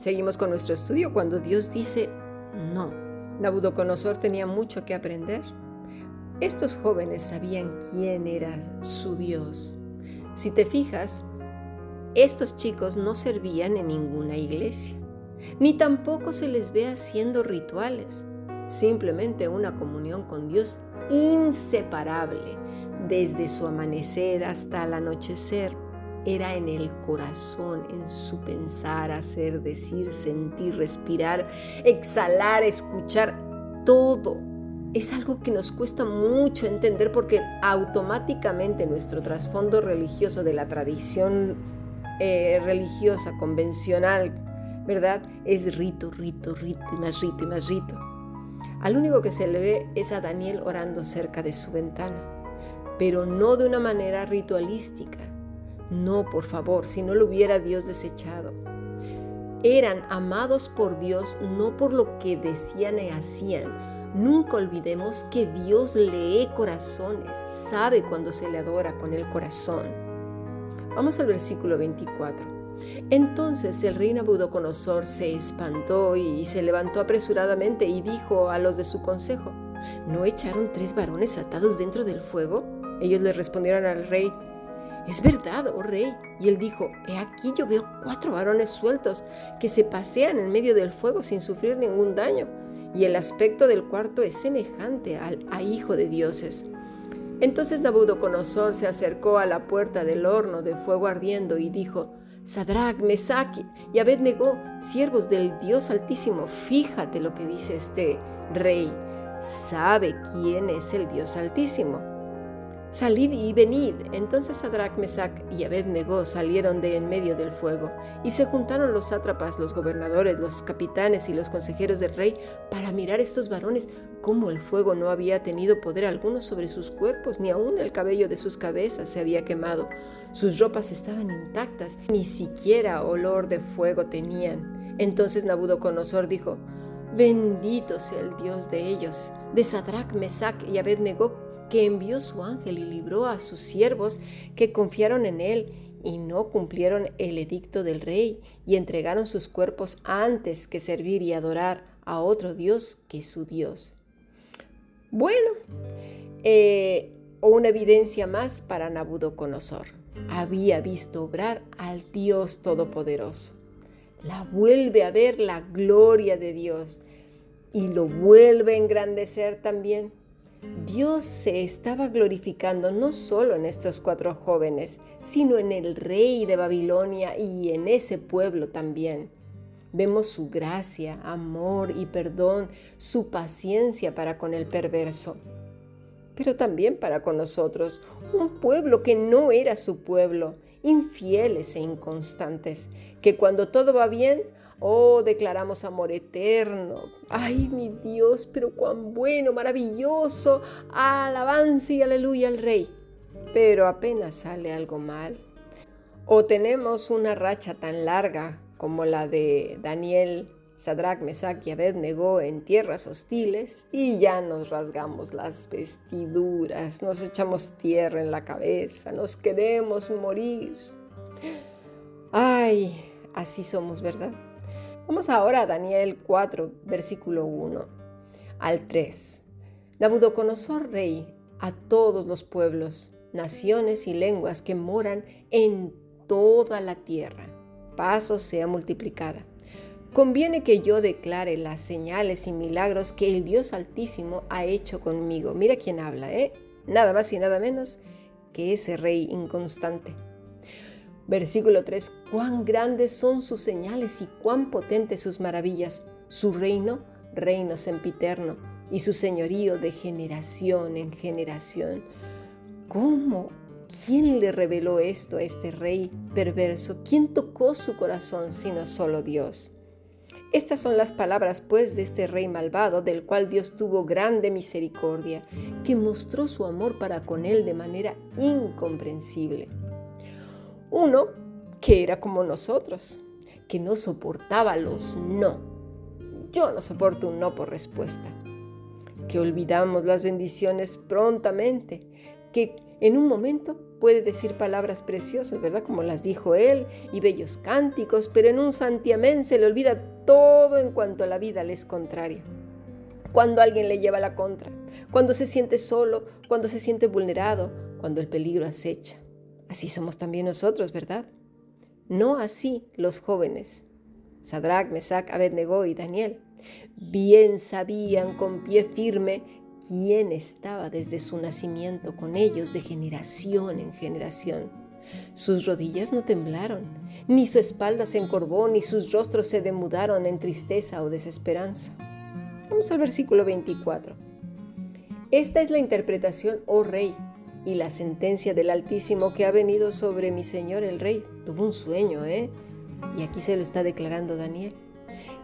Seguimos con nuestro estudio cuando Dios dice no. Nabucodonosor tenía mucho que aprender. Estos jóvenes sabían quién era su Dios. Si te fijas, estos chicos no servían en ninguna iglesia, ni tampoco se les ve haciendo rituales, simplemente una comunión con Dios inseparable, desde su amanecer hasta el anochecer. Era en el corazón, en su pensar, hacer, decir, sentir, respirar, exhalar, escuchar, todo. Es algo que nos cuesta mucho entender porque automáticamente nuestro trasfondo religioso de la tradición eh, religiosa convencional, ¿verdad? Es rito, rito, rito y más rito y más rito. Al único que se le ve es a Daniel orando cerca de su ventana, pero no de una manera ritualística. No, por favor, si no lo hubiera Dios desechado. Eran amados por Dios no por lo que decían y hacían. Nunca olvidemos que Dios lee corazones, sabe cuando se le adora con el corazón. Vamos al versículo 24. Entonces el rey Nabucodonosor se espantó y se levantó apresuradamente y dijo a los de su consejo, ¿no echaron tres varones atados dentro del fuego? Ellos le respondieron al rey, es verdad, oh rey. Y él dijo, he aquí yo veo cuatro varones sueltos que se pasean en medio del fuego sin sufrir ningún daño, y el aspecto del cuarto es semejante al a hijo de dioses. Entonces Nabucodonosor se acercó a la puerta del horno de fuego ardiendo y dijo, Sadrach, Mesach y Abednego, siervos del Dios Altísimo, fíjate lo que dice este rey. Sabe quién es el Dios Altísimo. Salid y venid. Entonces Sadrach, Mesach y Abednego salieron de en medio del fuego, y se juntaron los sátrapas, los gobernadores, los capitanes y los consejeros del rey para mirar estos varones, cómo el fuego no había tenido poder alguno sobre sus cuerpos, ni aun el cabello de sus cabezas se había quemado. Sus ropas estaban intactas, ni siquiera olor de fuego tenían. Entonces Nabucodonosor dijo: Bendito sea el Dios de ellos, de Sadrach, Mesach y Abednego que envió su ángel y libró a sus siervos que confiaron en él y no cumplieron el edicto del rey y entregaron sus cuerpos antes que servir y adorar a otro Dios que su Dios. Bueno, eh, una evidencia más para Nabucodonosor. Había visto obrar al Dios Todopoderoso. La vuelve a ver la gloria de Dios y lo vuelve a engrandecer también Dios se estaba glorificando no solo en estos cuatro jóvenes, sino en el rey de Babilonia y en ese pueblo también. Vemos su gracia, amor y perdón, su paciencia para con el perverso, pero también para con nosotros, un pueblo que no era su pueblo, infieles e inconstantes, que cuando todo va bien, Oh, declaramos amor eterno. Ay, mi Dios, pero cuán bueno, maravilloso. Alabanza y aleluya al Rey. Pero apenas sale algo mal. O tenemos una racha tan larga como la de Daniel, Sadrach, Mesach y Abednego en tierras hostiles y ya nos rasgamos las vestiduras, nos echamos tierra en la cabeza, nos queremos morir. Ay, así somos, ¿verdad? Vamos ahora a Daniel 4, versículo 1 al 3. Nabucodonosor, rey, a todos los pueblos, naciones y lenguas que moran en toda la tierra, paso sea multiplicada. Conviene que yo declare las señales y milagros que el Dios Altísimo ha hecho conmigo. Mira quién habla, ¿eh? Nada más y nada menos que ese rey inconstante. Versículo 3. Cuán grandes son sus señales y cuán potentes sus maravillas. Su reino, reino sempiterno, y su señorío de generación en generación. ¿Cómo? ¿Quién le reveló esto a este rey perverso? ¿Quién tocó su corazón sino solo Dios? Estas son las palabras, pues, de este rey malvado, del cual Dios tuvo grande misericordia, que mostró su amor para con él de manera incomprensible. Uno que era como nosotros, que no soportaba los no. Yo no soporto un no por respuesta. Que olvidamos las bendiciones prontamente, que en un momento puede decir palabras preciosas, ¿verdad? Como las dijo él, y bellos cánticos, pero en un santiamén se le olvida todo en cuanto a la vida le es contraria. Cuando alguien le lleva la contra, cuando se siente solo, cuando se siente vulnerado, cuando el peligro acecha. Así somos también nosotros, ¿verdad? No así los jóvenes. Sadrach, Mesach, Abednego y Daniel. Bien sabían con pie firme quién estaba desde su nacimiento con ellos de generación en generación. Sus rodillas no temblaron, ni su espalda se encorvó, ni sus rostros se demudaron en tristeza o desesperanza. Vamos al versículo 24. Esta es la interpretación, oh rey, y la sentencia del Altísimo que ha venido sobre mi señor el rey. Tuvo un sueño, ¿eh? Y aquí se lo está declarando Daniel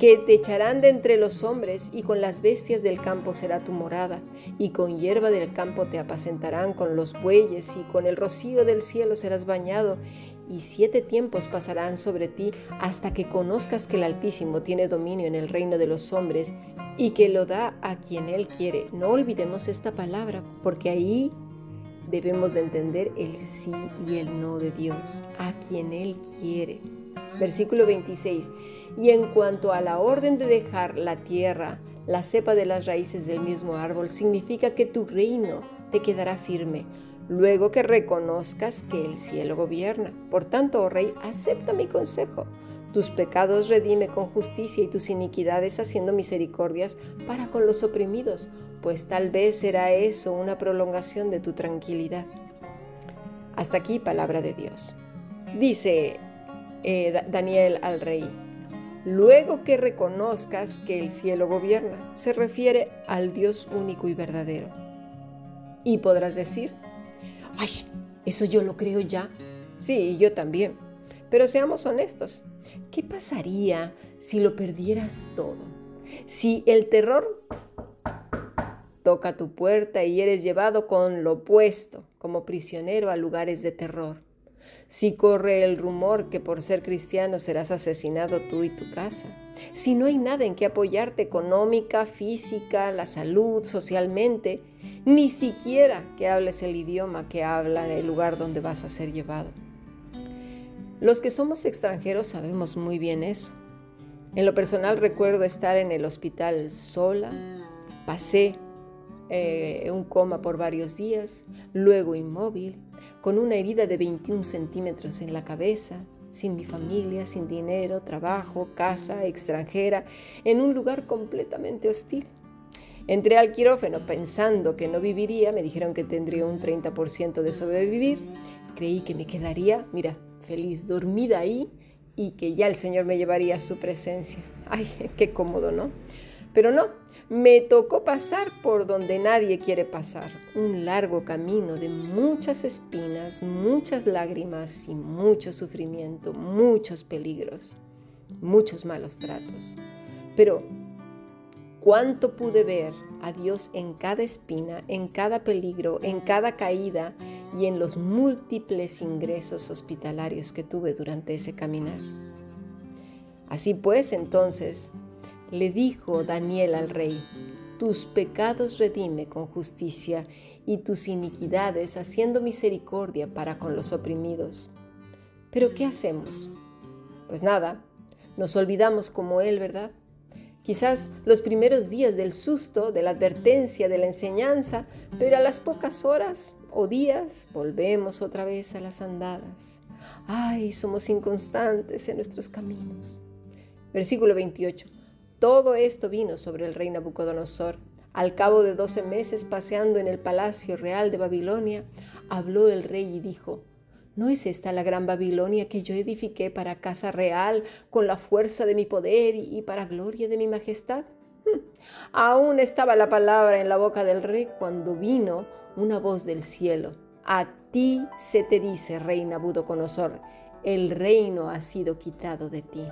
que te echarán de entre los hombres y con las bestias del campo será tu morada, y con hierba del campo te apacentarán con los bueyes, y con el rocío del cielo serás bañado, y siete tiempos pasarán sobre ti hasta que conozcas que el Altísimo tiene dominio en el reino de los hombres y que lo da a quien Él quiere. No olvidemos esta palabra, porque ahí debemos de entender el sí y el no de Dios, a quien Él quiere. Versículo 26. Y en cuanto a la orden de dejar la tierra, la cepa de las raíces del mismo árbol, significa que tu reino te quedará firme, luego que reconozcas que el cielo gobierna. Por tanto, oh rey, acepta mi consejo. Tus pecados redime con justicia y tus iniquidades haciendo misericordias para con los oprimidos, pues tal vez será eso una prolongación de tu tranquilidad. Hasta aquí palabra de Dios. Dice eh, Daniel al rey, luego que reconozcas que el cielo gobierna, se refiere al Dios único y verdadero. Y podrás decir, ay, eso yo lo creo ya. Sí, yo también. Pero seamos honestos, ¿qué pasaría si lo perdieras todo? Si el terror toca tu puerta y eres llevado con lo opuesto como prisionero a lugares de terror si corre el rumor que por ser cristiano serás asesinado tú y tu casa, si no hay nada en que apoyarte económica, física, la salud, socialmente, ni siquiera que hables el idioma que habla el lugar donde vas a ser llevado. Los que somos extranjeros sabemos muy bien eso. En lo personal recuerdo estar en el hospital sola, pasé eh, un coma por varios días, luego inmóvil, con una herida de 21 centímetros en la cabeza, sin mi familia, sin dinero, trabajo, casa, extranjera, en un lugar completamente hostil. Entré al quirófano pensando que no viviría, me dijeron que tendría un 30% de sobrevivir, creí que me quedaría, mira, feliz, dormida ahí y que ya el Señor me llevaría a su presencia. Ay, qué cómodo, ¿no? Pero no, me tocó pasar por donde nadie quiere pasar, un largo camino de muchas espinas, muchas lágrimas y mucho sufrimiento, muchos peligros, muchos malos tratos. Pero, ¿cuánto pude ver a Dios en cada espina, en cada peligro, en cada caída y en los múltiples ingresos hospitalarios que tuve durante ese caminar? Así pues, entonces, le dijo Daniel al rey, tus pecados redime con justicia y tus iniquidades haciendo misericordia para con los oprimidos. Pero ¿qué hacemos? Pues nada, nos olvidamos como él, ¿verdad? Quizás los primeros días del susto, de la advertencia, de la enseñanza, pero a las pocas horas o días volvemos otra vez a las andadas. Ay, somos inconstantes en nuestros caminos. Versículo 28. Todo esto vino sobre el rey Nabucodonosor. Al cabo de doce meses, paseando en el palacio real de Babilonia, habló el rey y dijo, ¿No es esta la gran Babilonia que yo edifiqué para casa real con la fuerza de mi poder y para gloria de mi majestad? Hmm. Aún estaba la palabra en la boca del rey cuando vino una voz del cielo. A ti se te dice, rey Nabucodonosor, el reino ha sido quitado de ti.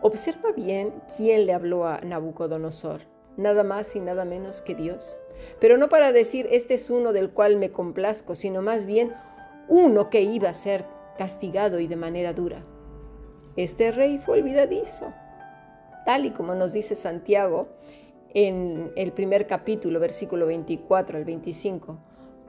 Observa bien quién le habló a Nabucodonosor, nada más y nada menos que Dios. Pero no para decir, este es uno del cual me complazco, sino más bien uno que iba a ser castigado y de manera dura. Este rey fue olvidadizo, tal y como nos dice Santiago en el primer capítulo, versículo 24 al 25,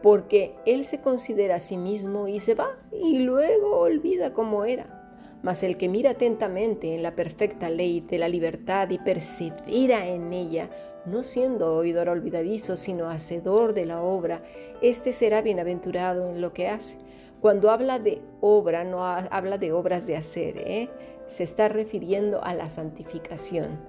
porque él se considera a sí mismo y se va y luego olvida cómo era. Mas el que mira atentamente en la perfecta ley de la libertad y persevera en ella, no siendo oidor olvidadizo, sino hacedor de la obra, éste será bienaventurado en lo que hace. Cuando habla de obra, no habla de obras de hacer, ¿eh? se está refiriendo a la santificación.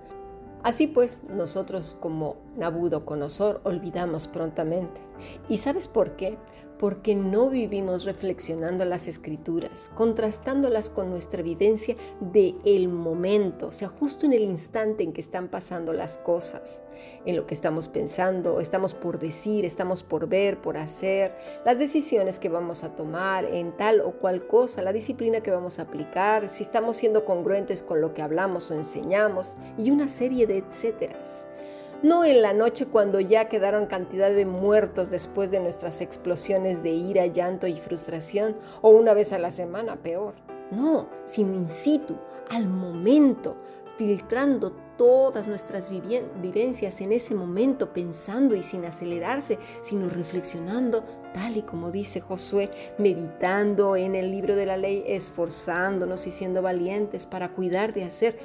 Así pues, nosotros como Nabucodonosor olvidamos prontamente. ¿Y sabes por qué? Porque no vivimos reflexionando las escrituras, contrastándolas con nuestra evidencia de el momento, o sea, justo en el instante en que están pasando las cosas, en lo que estamos pensando, estamos por decir, estamos por ver, por hacer, las decisiones que vamos a tomar en tal o cual cosa, la disciplina que vamos a aplicar, si estamos siendo congruentes con lo que hablamos o enseñamos y una serie de etcéteras no en la noche cuando ya quedaron cantidad de muertos después de nuestras explosiones de ira, llanto y frustración, o una vez a la semana, peor. No, sino in situ, al momento, filtrando todas nuestras vivencias en ese momento, pensando y sin acelerarse, sino reflexionando, tal y como dice Josué, meditando en el libro de la ley, esforzándonos y siendo valientes para cuidar de hacer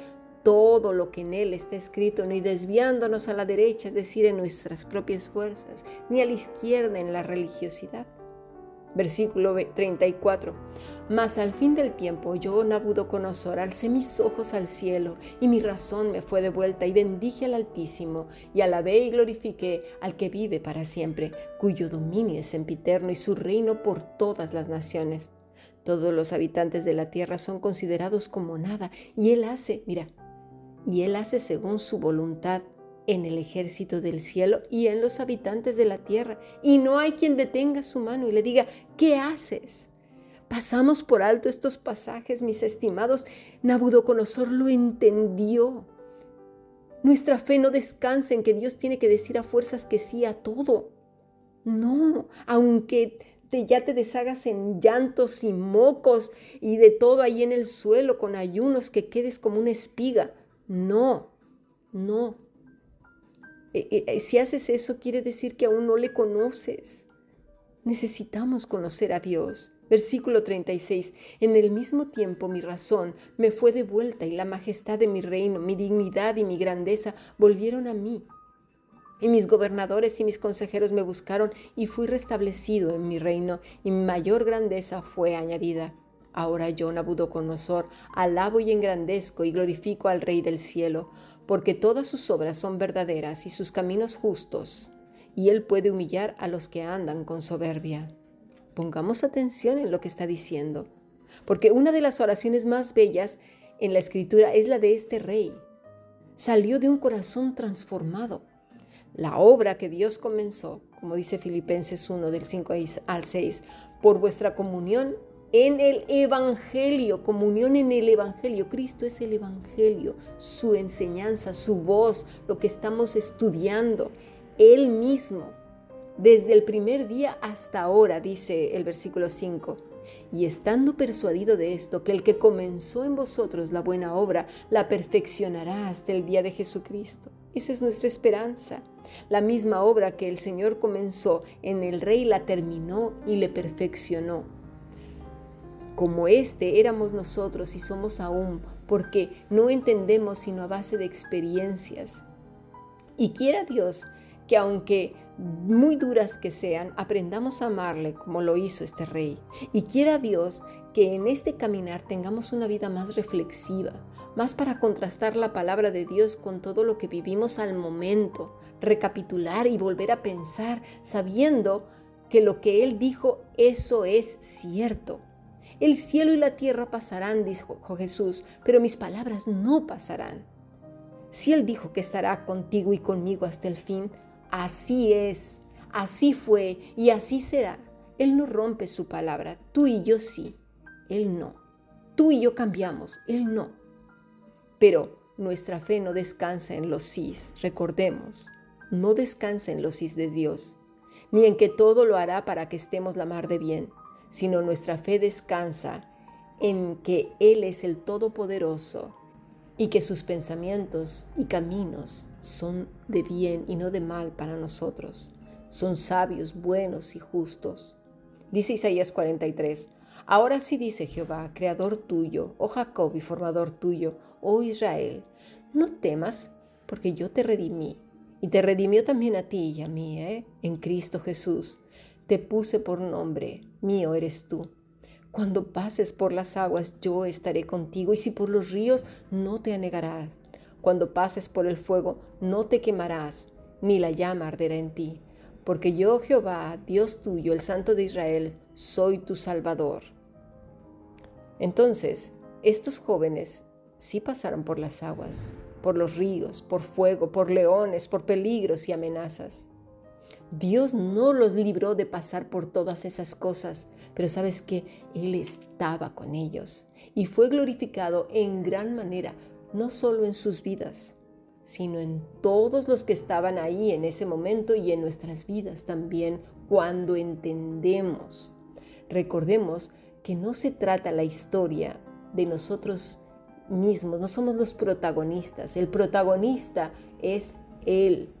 todo lo que en él está escrito, ni desviándonos a la derecha, es decir, en nuestras propias fuerzas, ni a la izquierda en la religiosidad. Versículo 34. Mas al fin del tiempo yo, Nabucodonosor, alcé mis ojos al cielo y mi razón me fue de vuelta y bendije al Altísimo y alabé y glorifiqué al que vive para siempre, cuyo dominio es sempiterno y su reino por todas las naciones. Todos los habitantes de la tierra son considerados como nada y él hace, mira, y Él hace según su voluntad en el ejército del cielo y en los habitantes de la tierra. Y no hay quien detenga su mano y le diga, ¿qué haces? Pasamos por alto estos pasajes, mis estimados. Nabucodonosor lo entendió. Nuestra fe no descansa en que Dios tiene que decir a fuerzas que sí a todo. No, aunque te, ya te deshagas en llantos y mocos y de todo ahí en el suelo con ayunos que quedes como una espiga. No, no. E, e, e, si haces eso, quiere decir que aún no le conoces. Necesitamos conocer a Dios. Versículo 36. En el mismo tiempo mi razón me fue de vuelta y la majestad de mi reino, mi dignidad y mi grandeza volvieron a mí. Y mis gobernadores y mis consejeros me buscaron y fui restablecido en mi reino y mi mayor grandeza fue añadida. Ahora yo, Nabucodonosor, alabo y engrandezco y glorifico al Rey del cielo, porque todas sus obras son verdaderas y sus caminos justos, y él puede humillar a los que andan con soberbia. Pongamos atención en lo que está diciendo, porque una de las oraciones más bellas en la escritura es la de este rey. Salió de un corazón transformado. La obra que Dios comenzó, como dice Filipenses 1 del 5 al 6, por vuestra comunión en el Evangelio, comunión en el Evangelio. Cristo es el Evangelio, su enseñanza, su voz, lo que estamos estudiando, Él mismo, desde el primer día hasta ahora, dice el versículo 5. Y estando persuadido de esto, que el que comenzó en vosotros la buena obra, la perfeccionará hasta el día de Jesucristo. Esa es nuestra esperanza. La misma obra que el Señor comenzó en el Rey la terminó y le perfeccionó como este éramos nosotros y somos aún, porque no entendemos sino a base de experiencias. Y quiera Dios que aunque muy duras que sean, aprendamos a amarle como lo hizo este rey. Y quiera Dios que en este caminar tengamos una vida más reflexiva, más para contrastar la palabra de Dios con todo lo que vivimos al momento, recapitular y volver a pensar, sabiendo que lo que Él dijo, eso es cierto. El cielo y la tierra pasarán, dijo Jesús, pero mis palabras no pasarán. Si Él dijo que estará contigo y conmigo hasta el fin, así es, así fue y así será. Él no rompe su palabra, tú y yo sí, Él no. Tú y yo cambiamos, Él no. Pero nuestra fe no descansa en los sís, recordemos, no descansa en los sís de Dios, ni en que todo lo hará para que estemos la mar de bien sino nuestra fe descansa en que Él es el Todopoderoso y que sus pensamientos y caminos son de bien y no de mal para nosotros. son sabios, buenos y justos. Dice Isaías 43, Ahora sí dice Jehová, creador tuyo, oh Jacob y formador tuyo, oh Israel, no temas, porque yo te redimí, y te redimió también a ti y a mí, ¿eh? en Cristo Jesús. Te puse por nombre, mío eres tú. Cuando pases por las aguas, yo estaré contigo, y si por los ríos, no te anegarás. Cuando pases por el fuego, no te quemarás, ni la llama arderá en ti. Porque yo, Jehová, Dios tuyo, el Santo de Israel, soy tu Salvador. Entonces, estos jóvenes sí pasaron por las aguas, por los ríos, por fuego, por leones, por peligros y amenazas. Dios no los libró de pasar por todas esas cosas, pero sabes que Él estaba con ellos y fue glorificado en gran manera, no solo en sus vidas, sino en todos los que estaban ahí en ese momento y en nuestras vidas también cuando entendemos. Recordemos que no se trata la historia de nosotros mismos, no somos los protagonistas, el protagonista es Él.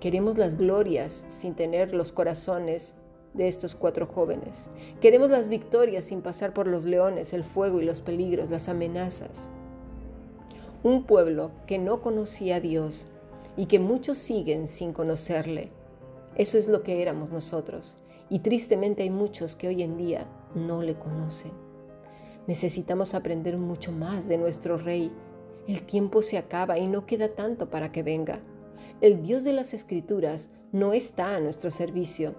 Queremos las glorias sin tener los corazones de estos cuatro jóvenes. Queremos las victorias sin pasar por los leones, el fuego y los peligros, las amenazas. Un pueblo que no conocía a Dios y que muchos siguen sin conocerle. Eso es lo que éramos nosotros. Y tristemente hay muchos que hoy en día no le conocen. Necesitamos aprender mucho más de nuestro Rey. El tiempo se acaba y no queda tanto para que venga. El Dios de las Escrituras no está a nuestro servicio,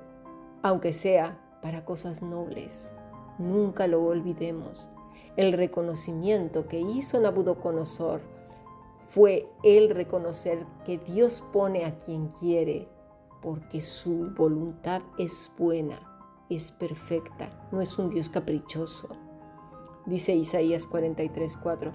aunque sea para cosas nobles. Nunca lo olvidemos. El reconocimiento que hizo Nabucodonosor fue el reconocer que Dios pone a quien quiere porque su voluntad es buena, es perfecta, no es un Dios caprichoso. Dice Isaías 43:4,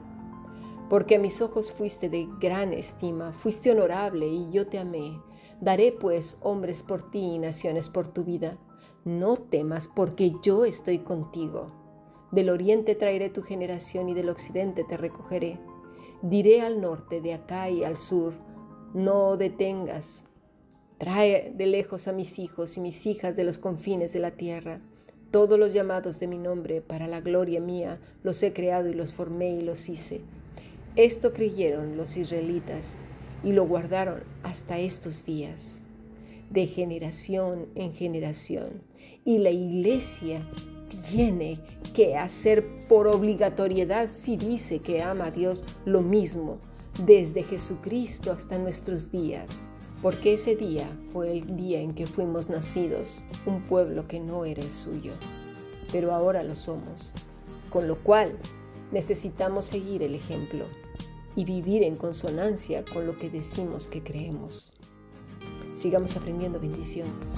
porque a mis ojos fuiste de gran estima, fuiste honorable y yo te amé. Daré pues hombres por ti y naciones por tu vida. No temas, porque yo estoy contigo. Del oriente traeré tu generación y del occidente te recogeré. Diré al norte, de acá y al sur, no detengas, Trae de lejos a mis hijos y mis hijas de los confines de la tierra. Todos los llamados de mi nombre para la gloria mía los he creado y los formé y los hice. Esto creyeron los israelitas y lo guardaron hasta estos días, de generación en generación. Y la iglesia tiene que hacer por obligatoriedad si dice que ama a Dios lo mismo, desde Jesucristo hasta nuestros días. Porque ese día fue el día en que fuimos nacidos, un pueblo que no era el suyo, pero ahora lo somos, con lo cual necesitamos seguir el ejemplo y vivir en consonancia con lo que decimos que creemos. Sigamos aprendiendo bendiciones.